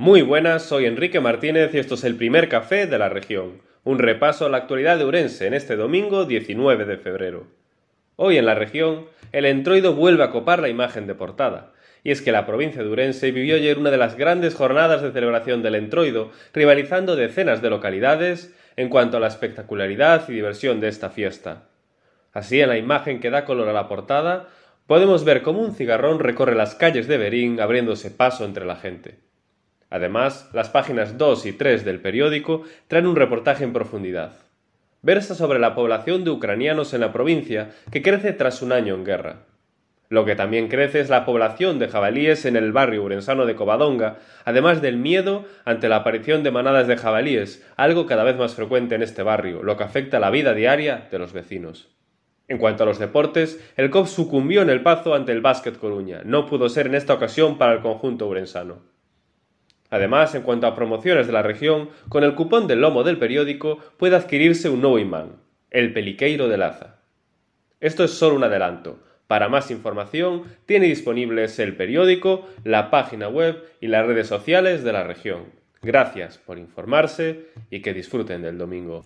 Muy buenas, soy Enrique Martínez y esto es el primer café de la región, un repaso a la actualidad de Urense en este domingo 19 de febrero. Hoy en la región, el entroido vuelve a copar la imagen de portada, y es que la provincia de Urense vivió ayer una de las grandes jornadas de celebración del entroido, rivalizando decenas de localidades en cuanto a la espectacularidad y diversión de esta fiesta. Así, en la imagen que da color a la portada, podemos ver cómo un cigarrón recorre las calles de Berín abriéndose paso entre la gente. Además, las páginas 2 y 3 del periódico traen un reportaje en profundidad. Versa sobre la población de ucranianos en la provincia que crece tras un año en guerra. Lo que también crece es la población de jabalíes en el barrio urensano de Covadonga, además del miedo ante la aparición de manadas de jabalíes, algo cada vez más frecuente en este barrio, lo que afecta a la vida diaria de los vecinos. En cuanto a los deportes, el COP sucumbió en el Pazo ante el Básquet Coruña. No pudo ser en esta ocasión para el conjunto urensano. Además, en cuanto a promociones de la región, con el cupón del lomo del periódico puede adquirirse un nuevo imán, el Peliqueiro de Laza. Esto es solo un adelanto. Para más información, tiene disponibles el periódico, la página web y las redes sociales de la región. Gracias por informarse y que disfruten del domingo.